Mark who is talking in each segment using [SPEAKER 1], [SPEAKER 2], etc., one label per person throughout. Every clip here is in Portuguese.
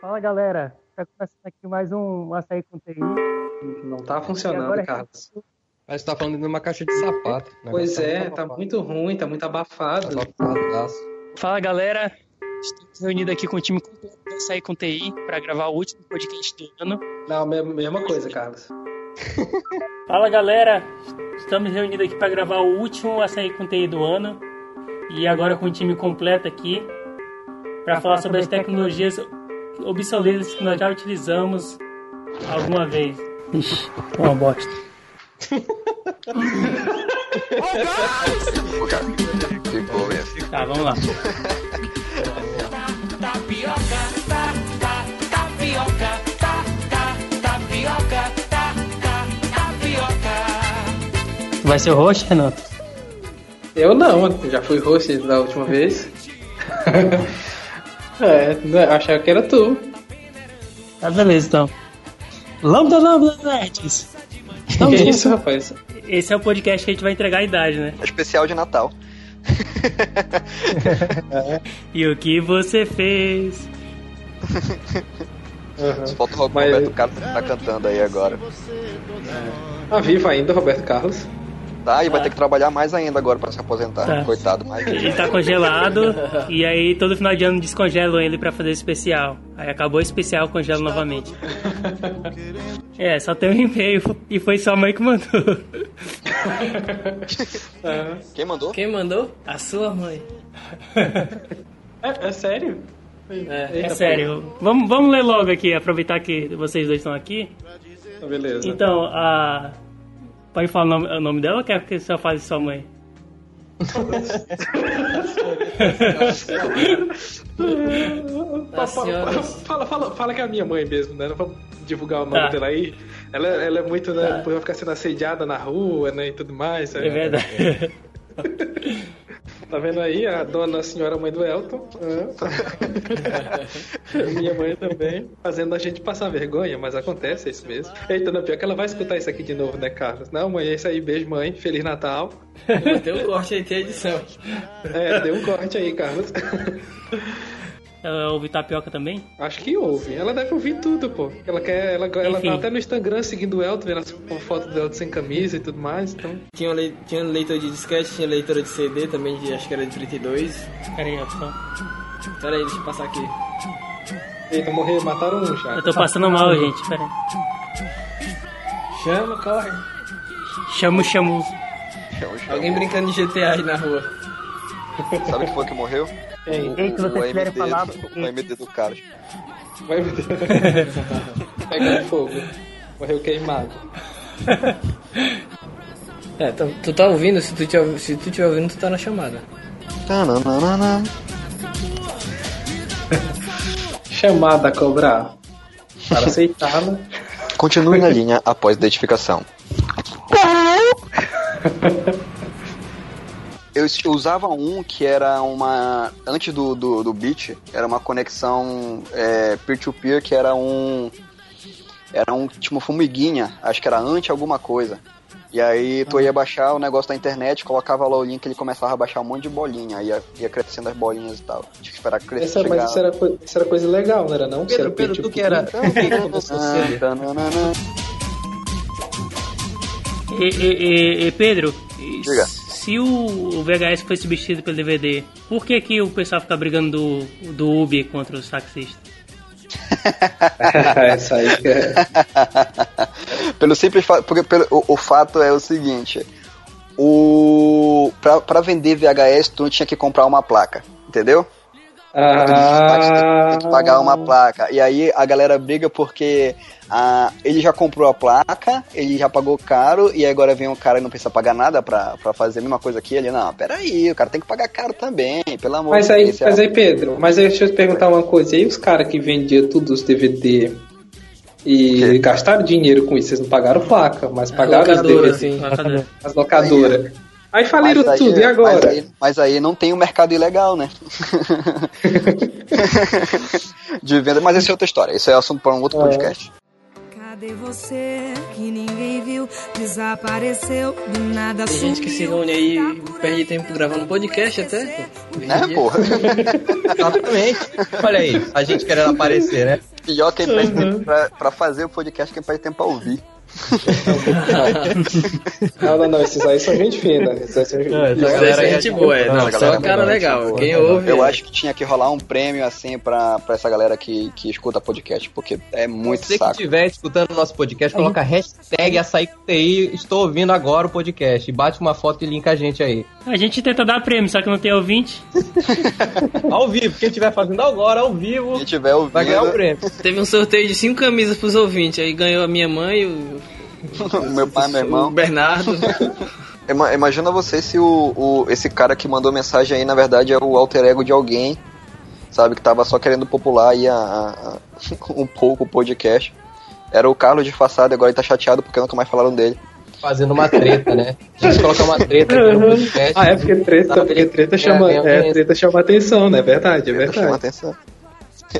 [SPEAKER 1] Fala galera, tá começando aqui mais um Açaí com TI.
[SPEAKER 2] Não tá funcionando,
[SPEAKER 1] agora-
[SPEAKER 2] Carlos.
[SPEAKER 3] Mas tá falando de uma caixa de sapato. O
[SPEAKER 2] Pois
[SPEAKER 3] negócio
[SPEAKER 2] é,
[SPEAKER 3] muito
[SPEAKER 2] tá muito ruim, tá muito abafado.
[SPEAKER 3] Tá abafadaço.
[SPEAKER 1] Fala galera, estamos reunidos aqui com o time completo do Açaí com TI para gravar o último podcast do ano.
[SPEAKER 2] Não, me- mesma coisa, Carlos.
[SPEAKER 1] Fala galera, estamos reunidos aqui para gravar o último Açaí com TI do ano. E agora com o time completo aqui para falar sobre as tecnologias obsoletas que nós já utilizamos alguma vez. Ixi, uma bosta. Tá, vamos lá.
[SPEAKER 4] tapioca, ta, ta, tapioca, ta, ta, tapioca, ta, ta, tapioca.
[SPEAKER 1] Vai ser o host, Renato?
[SPEAKER 2] Eu não, já fui host da última vez. é, né, achava que era tu.
[SPEAKER 1] Tá, beleza então. Lambda, lambda, nerds.
[SPEAKER 2] Que
[SPEAKER 1] Estamos
[SPEAKER 2] isso, rapaz?
[SPEAKER 1] Esse é o podcast que a gente vai entregar a idade, né?
[SPEAKER 5] Especial de Natal.
[SPEAKER 1] E o que você fez?
[SPEAKER 2] Uhum.
[SPEAKER 5] Falta o
[SPEAKER 2] Mas-
[SPEAKER 5] Roberto Carlos que tá cantando aí agora.
[SPEAKER 2] Tá vivo ainda, Roberto Carlos.
[SPEAKER 5] Tá, e vai ter que trabalhar mais ainda agora pra se aposentar.
[SPEAKER 1] Tá.
[SPEAKER 5] Coitado, mas.
[SPEAKER 1] Ele tá congelado e aí todo final de ano descongelam ele pra fazer especial. Aí acabou o especial, congela novamente. É, só tem um e-mail e foi sua mãe que mandou.
[SPEAKER 5] Quem mandou?
[SPEAKER 6] Quem mandou? A sua mãe.
[SPEAKER 2] É, é sério?
[SPEAKER 6] É.
[SPEAKER 1] É sério. Vamos, vamos ler logo aqui, aproveitar que vocês dois estão aqui.
[SPEAKER 2] pô. Beleza.
[SPEAKER 1] Então, a. Pode falar o nome, o nome dela ou quer que só fale sua mãe?
[SPEAKER 2] Fala,
[SPEAKER 6] senhoras.
[SPEAKER 2] fala, fala, fala que é a minha mãe mesmo, né? Não vamos divulgar o nome
[SPEAKER 1] Tá.
[SPEAKER 2] dela aí. Ela, ela é muito, né? Depois vai ficar sendo assediada na rua, né? E tudo mais.
[SPEAKER 1] É verdade.
[SPEAKER 2] Tá vendo aí a dona senhora mãe do Elton? É. Minha mãe também. Fazendo a gente passar vergonha, mas acontece, é isso mesmo. Eita, não, pior que ela vai escutar isso aqui de novo, né, Carlos? Não, mãe, é isso aí. Beijo, mãe. Feliz Natal.
[SPEAKER 6] Tem um corte aí, tem edição.
[SPEAKER 2] É, deu um corte aí, Carlos.
[SPEAKER 1] Ela ouve tapioca também?
[SPEAKER 2] Acho que ouve. Ela deve ouvir tudo, pô. Ela quer. Ela, ela tá até no Instagram seguindo o Elton, vendo as fotos do Elton sem camisa e tudo mais. Então.
[SPEAKER 6] Tinha, lei- tinha leitor de disquete, tinha leitora de CD também, de, acho que era de 32.
[SPEAKER 1] Pera aí, ó. só-
[SPEAKER 6] Pera aí, deixa eu passar aqui.
[SPEAKER 2] Eita, morreu, mataram um já.
[SPEAKER 1] Eu tô passando mal, gente. Pera aí.
[SPEAKER 6] Chama, corre.
[SPEAKER 1] Chamo, chamo.
[SPEAKER 5] Chama, chama.
[SPEAKER 6] Alguém brincando de GTA aí na rua.
[SPEAKER 5] Sabe quem foi que morreu?
[SPEAKER 2] Quem?
[SPEAKER 1] Ei, que vocês
[SPEAKER 5] o
[SPEAKER 1] quiserem
[SPEAKER 5] MD,
[SPEAKER 1] falar,
[SPEAKER 5] do-
[SPEAKER 1] porque-
[SPEAKER 5] O MD do cara.
[SPEAKER 2] Vai Pegando fogo. Morreu queimado.
[SPEAKER 6] É, tu, tu tá ouvindo? Se tu, tiver, se tu tiver ouvindo, tu tá na chamada.
[SPEAKER 5] Tananana.
[SPEAKER 2] Chamada a cobrar. Para aceitá-la.
[SPEAKER 5] Continue na linha após a identificação. Eu usava um que era uma. Antes do, do, do Beat, era uma conexão é, peer-to-peer que era um. Era um tipo uma formiguinha, acho que era anti alguma coisa. E aí tu ia baixar o negócio da internet, colocava lá o link ele começava a baixar um monte de bolinha, aí ia, ia crescendo as bolinhas e tal. Tinha que esperar crescer.
[SPEAKER 2] Essa,
[SPEAKER 5] chegar...
[SPEAKER 2] mas isso era, isso era coisa legal, não era não? Isso era
[SPEAKER 3] Pedro, Pedro, tu que era.
[SPEAKER 1] E, e- e- Pedro,
[SPEAKER 5] Diga.
[SPEAKER 1] Se o, o VHS foi substituído pelo DVD, por que, que o pessoal fica brigando do, do Uber contra os taxistas?
[SPEAKER 2] Essa aí que é.
[SPEAKER 5] pelo simples fato, porque pelo, o, o fato é o seguinte, o pra, pra vender VHS tu tinha que comprar uma placa, entendeu?
[SPEAKER 2] Ah,
[SPEAKER 5] Tem que pagar uma placa. E aí a galera briga porque ah, ele já comprou a placa, ele já pagou caro, e agora vem um cara e não precisa pagar nada pra, pra fazer a mesma coisa que ele. Não, peraí, o cara tem que pagar caro também, pelo amor
[SPEAKER 2] Mas
[SPEAKER 5] de
[SPEAKER 2] aí,
[SPEAKER 5] Deus.
[SPEAKER 2] mas aí, Pedro, mas aí deixa eu te perguntar uma coisa. E aí os caras que vendiam tudo os DVD e gastaram dinheiro com isso? Vocês não pagaram placa, mas pagaram os
[SPEAKER 6] locadora,
[SPEAKER 2] DVD,
[SPEAKER 6] assim.
[SPEAKER 1] Locadora.
[SPEAKER 2] as locadoras. Aí faliram
[SPEAKER 5] Mas aí-
[SPEAKER 2] tudo, e agora?
[SPEAKER 5] Mas aí, mas aí não tem o mercado ilegal, né? de venda, mas essa é outra história. Isso é assunto para um outro podcast.
[SPEAKER 7] Cadê você que ninguém viu? Desapareceu, do nada
[SPEAKER 6] Tem gente que se reúne aí e perde tempo gravando podcast até.
[SPEAKER 5] Né, porra?
[SPEAKER 3] Exatamente. Olha aí, a gente querendo aparecer, né?
[SPEAKER 5] Pior que perde tempo pra, pra fazer o podcast, quem perde tempo pra ouvir.
[SPEAKER 2] Não, não, não, esses aí são gente fina. Esses aí são gente
[SPEAKER 3] É,
[SPEAKER 6] Isso
[SPEAKER 3] galera
[SPEAKER 6] gente boa, é.
[SPEAKER 5] Não,
[SPEAKER 6] Não, só
[SPEAKER 5] galera
[SPEAKER 6] cara legal. Quem ouve.
[SPEAKER 5] Eu
[SPEAKER 6] é-
[SPEAKER 5] acho que tinha que rolar um prêmio assim pra, pra essa galera que, que escuta podcast, porque é muito
[SPEAKER 3] que
[SPEAKER 5] saco.
[SPEAKER 3] estiver escutando o nosso podcast, coloca hashtag açaí com TI, estou ouvindo agora o podcast. E bate uma foto e linka a gente aí.
[SPEAKER 1] A gente tenta dar prêmio, só que não tem ouvinte.
[SPEAKER 3] Ao vivo, quem estiver fazendo agora, ao vivo,
[SPEAKER 5] Quem tiver
[SPEAKER 3] vai ganhar o
[SPEAKER 5] ouvindo,
[SPEAKER 3] prêmio.
[SPEAKER 6] Teve um sorteio de cinco camisas pros ouvintes. Aí ganhou a minha mãe, o,
[SPEAKER 5] meu pai, meu
[SPEAKER 6] o
[SPEAKER 5] irmão.
[SPEAKER 6] Bernardo.
[SPEAKER 5] Ima- Imagina você se o, o- esse cara que mandou mensagem aí, na verdade, é o alter ego de alguém, sabe, que tava só querendo popular aí a, a- um pouco o podcast. Era o Carlos disfarçado, agora ele tá chateado porque nunca mais falaram dele.
[SPEAKER 3] Fazendo uma treta, né? A gente coloca uma treta aqui no podcast.
[SPEAKER 2] Ah, é porque treta, porque treta chama, é, treta chama atenção, né? Verdade, é
[SPEAKER 5] Chama
[SPEAKER 2] verdade.
[SPEAKER 5] atenção.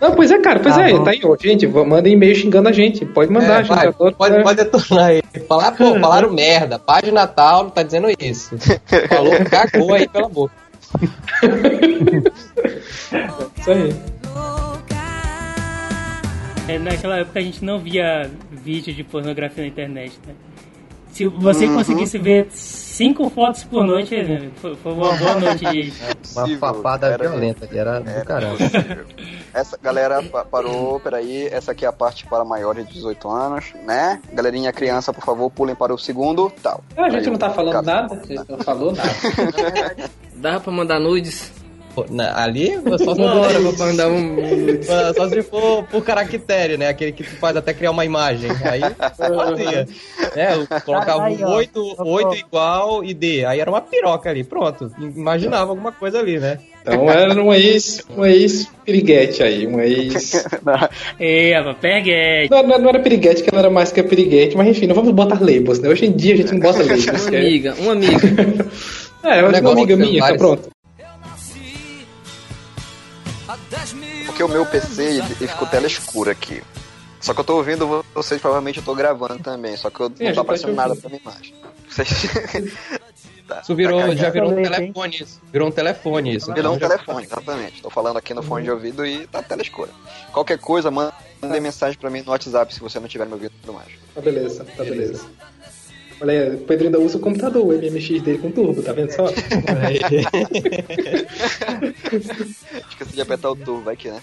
[SPEAKER 2] Não, pois é, cara, pois
[SPEAKER 3] Tá
[SPEAKER 2] é,
[SPEAKER 3] bom.
[SPEAKER 2] tá aí, ó. Gente, manda e-mail xingando a gente. Pode mandar,
[SPEAKER 3] É,
[SPEAKER 2] gente.
[SPEAKER 3] vai,
[SPEAKER 2] adoro,
[SPEAKER 3] pode,
[SPEAKER 2] né?
[SPEAKER 3] pode detonar aí. Falar, pô, falaram merda. Página tal tá dizendo isso. Falou, cagou aí pela boca.
[SPEAKER 2] Isso aí.
[SPEAKER 1] É, naquela época a gente não via vídeo de pornografia na internet, né? Se você conseguisse ver cinco fotos por noite, né, foi, foi uma boa noite de.
[SPEAKER 3] Uma
[SPEAKER 5] Possível,
[SPEAKER 3] papada
[SPEAKER 5] era-
[SPEAKER 3] violenta ali, era do
[SPEAKER 5] Era
[SPEAKER 3] caramba.
[SPEAKER 5] possível. Essa galera pa- parou, peraí, essa aqui é a parte para maiores de 18 anos, né? Galerinha criança, por favor, pulem para o segundo, tal.
[SPEAKER 2] Ah, a gente
[SPEAKER 5] Aí,
[SPEAKER 2] não tá falando
[SPEAKER 5] caso-
[SPEAKER 2] nada, não falou nada.
[SPEAKER 6] Dava pra mandar nudes?
[SPEAKER 3] Na- Ali, só se,
[SPEAKER 6] hora pra mandar um.
[SPEAKER 3] só se for por caractere, né? Aquele que tu faz até criar uma imagem. Aí fazia. É, eu colocava
[SPEAKER 8] Aí, ó.
[SPEAKER 3] 8, 8 igual e D. Aí era uma piroca ali, pronto. Imaginava alguma coisa ali, né?
[SPEAKER 2] Então era um ex, um ex-piriguete aí, um ex...
[SPEAKER 1] Ei, rapaz, peguete.
[SPEAKER 2] Não, não, não era piriguete, que ela era mais que a piriguete, mas enfim, não vamos botar labels, né? Hoje em dia a gente não bota labels.
[SPEAKER 6] Uma
[SPEAKER 2] que é-
[SPEAKER 6] amiga, uma amiga.
[SPEAKER 2] É, eu acho que uma amiga minha, tá pronto.
[SPEAKER 5] Porque o meu PC ele, ele ficou tela escura aqui. Só que eu tô ouvindo vocês, provavelmente eu tô gravando também, só que eu,
[SPEAKER 2] É,
[SPEAKER 5] não tá aparecendo nada pra minha imagem. Vocês... tá,
[SPEAKER 3] Isso virou,
[SPEAKER 5] tá
[SPEAKER 3] já virou um telefone isso. Virou um telefone isso.
[SPEAKER 5] Virou um telefone, exatamente. Tô falando aqui no fone de ouvido e tá tela escura. Qualquer coisa, manda mensagem pra mim no WhatsApp se você não tiver me ouvindo e tudo mais.
[SPEAKER 2] Tá beleza, tá beleza. Olha aí, o Pedro ainda usa o computador, o MMX dele com turbo, tá vendo só?
[SPEAKER 5] Esqueci de apertar o turbo, vai que, né?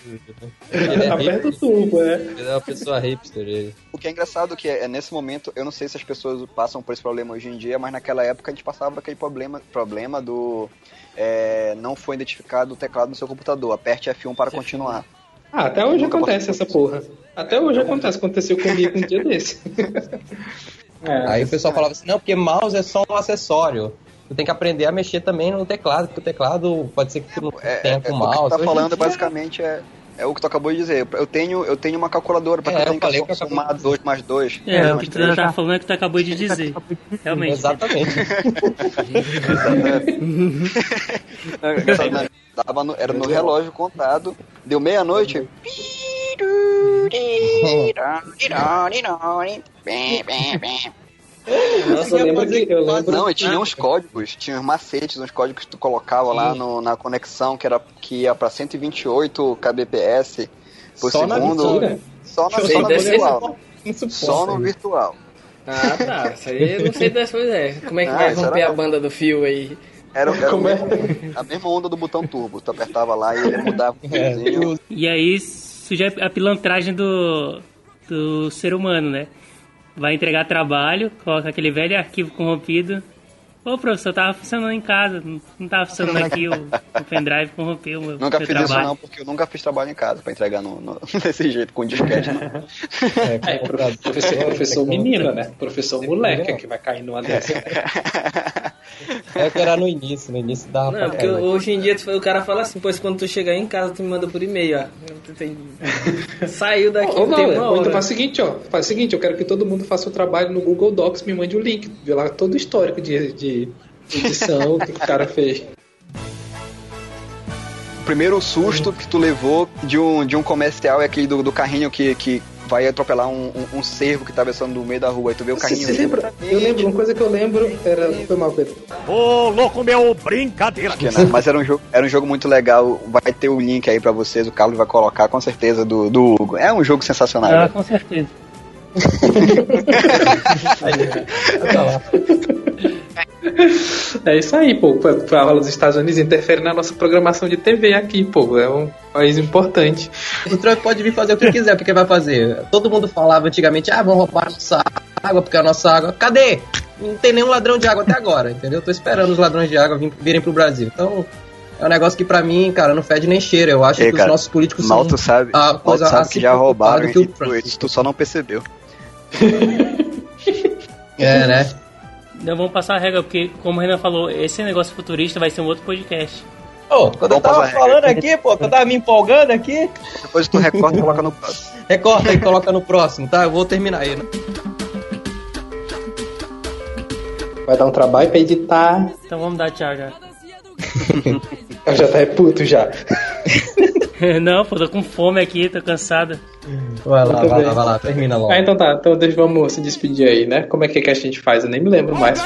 [SPEAKER 3] Ele é,
[SPEAKER 2] Aperta o turbo, é.
[SPEAKER 3] ele é uma pessoa hipster. Ele.
[SPEAKER 5] O que é engraçado que é, é nesse momento, eu não sei se as pessoas passam por esse problema hoje em dia, mas naquela época a gente passava por aquele problema, problema do é, não foi identificado o teclado no seu computador. Aperte F1 para continuar.
[SPEAKER 2] Ah, até hoje acontece essa porra. Até hoje acontece, aconteceu comigo um dia desse. É,
[SPEAKER 3] Aí o pessoal falava assim, não, porque mouse é só um acessório. Tu tem que aprender a mexer também no teclado, porque o teclado pode ser que tu não
[SPEAKER 5] É,
[SPEAKER 3] tenha
[SPEAKER 5] é,
[SPEAKER 3] com
[SPEAKER 5] o
[SPEAKER 3] mouse.
[SPEAKER 5] que tu tá falando basicamente é, é o que tu acabou de dizer. Eu tenho, eu tenho uma calculadora para
[SPEAKER 3] É,
[SPEAKER 5] que eu tenho
[SPEAKER 3] falei
[SPEAKER 5] que
[SPEAKER 3] que eu acabei
[SPEAKER 5] somar 2 mais 2.
[SPEAKER 1] É, o que tu tá falando é que tu acabou de dizer. Realmente.
[SPEAKER 3] Exatamente.
[SPEAKER 5] Dava no- era no relógio contado, deu meia-noite.
[SPEAKER 2] Nossa, eu lembro que eu lembro.
[SPEAKER 5] Não, e tinha uns códigos, tinha uns macetes, uns códigos que tu colocava lá no- na conexão, que, era, que ia pra 128 kbps por
[SPEAKER 3] Só na
[SPEAKER 5] segundo.
[SPEAKER 2] Mentira.
[SPEAKER 5] Só na, só na virtual. Só no virtual.
[SPEAKER 6] Ah, tá. Isso aí eu não sei dessa coisa. É. Como é que
[SPEAKER 5] Ah,
[SPEAKER 6] vai romper
[SPEAKER 5] era-
[SPEAKER 6] a banda do fio aí?
[SPEAKER 5] Era, era
[SPEAKER 2] Como é?
[SPEAKER 5] a mesma onda do botão turbo. Tu apertava lá e ele mudava o
[SPEAKER 3] É,
[SPEAKER 5] fiozinho.
[SPEAKER 1] E aí surge a pilantragem do, do ser humano, né? Vai entregar trabalho, coloca aquele velho arquivo corrompido. Ô, professor, tava funcionando em casa, não não tava funcionando aqui, o, o pendrive corrompeu o meu,
[SPEAKER 5] Nunca
[SPEAKER 1] meu
[SPEAKER 5] fiz isso
[SPEAKER 1] trabalho.
[SPEAKER 5] não, porque eu nunca fiz trabalho em casa pra entregar no, no- desse jeito, com disquete. Não.
[SPEAKER 3] É,
[SPEAKER 2] É, prof- professor, professor menino, né? Professor moleque é que vai cair numa dessa.
[SPEAKER 3] É que era no início, no início dava
[SPEAKER 6] Não,
[SPEAKER 3] pra
[SPEAKER 6] porque hoje em dia tu- o cara fala assim, pois quando tu chegar em casa, tu me manda por e-mail, ó. Tem- Saiu daqui,
[SPEAKER 2] Ou não,
[SPEAKER 6] tem uma
[SPEAKER 2] então faz o seguinte, ó. Faz o seguinte, eu quero que todo mundo faça o trabalho no Google Docs, me mande o link, vê lá todo o histórico de, de edição que o cara fez.
[SPEAKER 5] Primeiro susto que tu levou de um, de um comercial é aquele do, do carrinho que, que vai atropelar um, um, um cervo que tá passando no meio da rua. Aí tu vê o
[SPEAKER 2] Você
[SPEAKER 5] carrinho.
[SPEAKER 2] se lembra? Eu lembro, uma coisa que eu lembro era. Foi mal, Pedro.
[SPEAKER 8] Ô, louco meu, brincadeira.
[SPEAKER 5] Que não, mas era um, jogo, era um jogo muito legal. Vai ter o link aí pra vocês. O Carlos vai colocar com certeza do, do Hugo. É um jogo sensacional.
[SPEAKER 1] Ah, com certeza.
[SPEAKER 2] É isso aí, pô. Pra, pra os Estados Unidos interferem na nossa programação de TV aqui, pô. É um país importante.
[SPEAKER 3] O Trump pode vir fazer o que quiser, porque vai fazer. Todo mundo falava antigamente, ah, vamos roubar nossa água, porque a nossa água. Cadê? Não tem nenhum ladrão de água até agora, entendeu? Tô esperando os ladrões de água vir- virem pro Brasil. Então, é um negócio que pra mim, cara, não fede nem cheira. Eu acho
[SPEAKER 5] Ei,
[SPEAKER 3] que
[SPEAKER 5] cara,
[SPEAKER 3] os nossos políticos
[SPEAKER 5] Mal
[SPEAKER 3] são
[SPEAKER 5] tu sabe,
[SPEAKER 3] a
[SPEAKER 5] mal tu
[SPEAKER 3] coisa
[SPEAKER 5] sabe que já roubaram
[SPEAKER 3] do que o
[SPEAKER 5] e tu,
[SPEAKER 3] Trump.
[SPEAKER 5] tu só não percebeu.
[SPEAKER 3] É, né?
[SPEAKER 1] Não vamos passar a regra, porque, como o Renan falou, esse negócio futurista vai ser um outro podcast.
[SPEAKER 3] Pô, quando eu
[SPEAKER 5] Vamos
[SPEAKER 3] tava
[SPEAKER 5] passar a regra.
[SPEAKER 3] falando aqui, pô, que eu tava me empolgando aqui,
[SPEAKER 5] Depois tu recorta e coloca no próximo.
[SPEAKER 3] recorta e coloca no próximo, tá? Eu vou terminar aí, né?
[SPEAKER 2] Vai dar um trabalho pra editar.
[SPEAKER 1] Então vamos dar tchau já.
[SPEAKER 2] Eu já tá é puto já.
[SPEAKER 1] Não, pô, tô com fome aqui, tô cansado.
[SPEAKER 3] Vai lá,
[SPEAKER 2] Muito
[SPEAKER 3] vai
[SPEAKER 2] bem.
[SPEAKER 3] lá, vai lá, termina logo.
[SPEAKER 2] Ah, então tá. Então deixa, vamos se despedir aí, né? Como é que, é que a gente faz? Eu nem me lembro mais.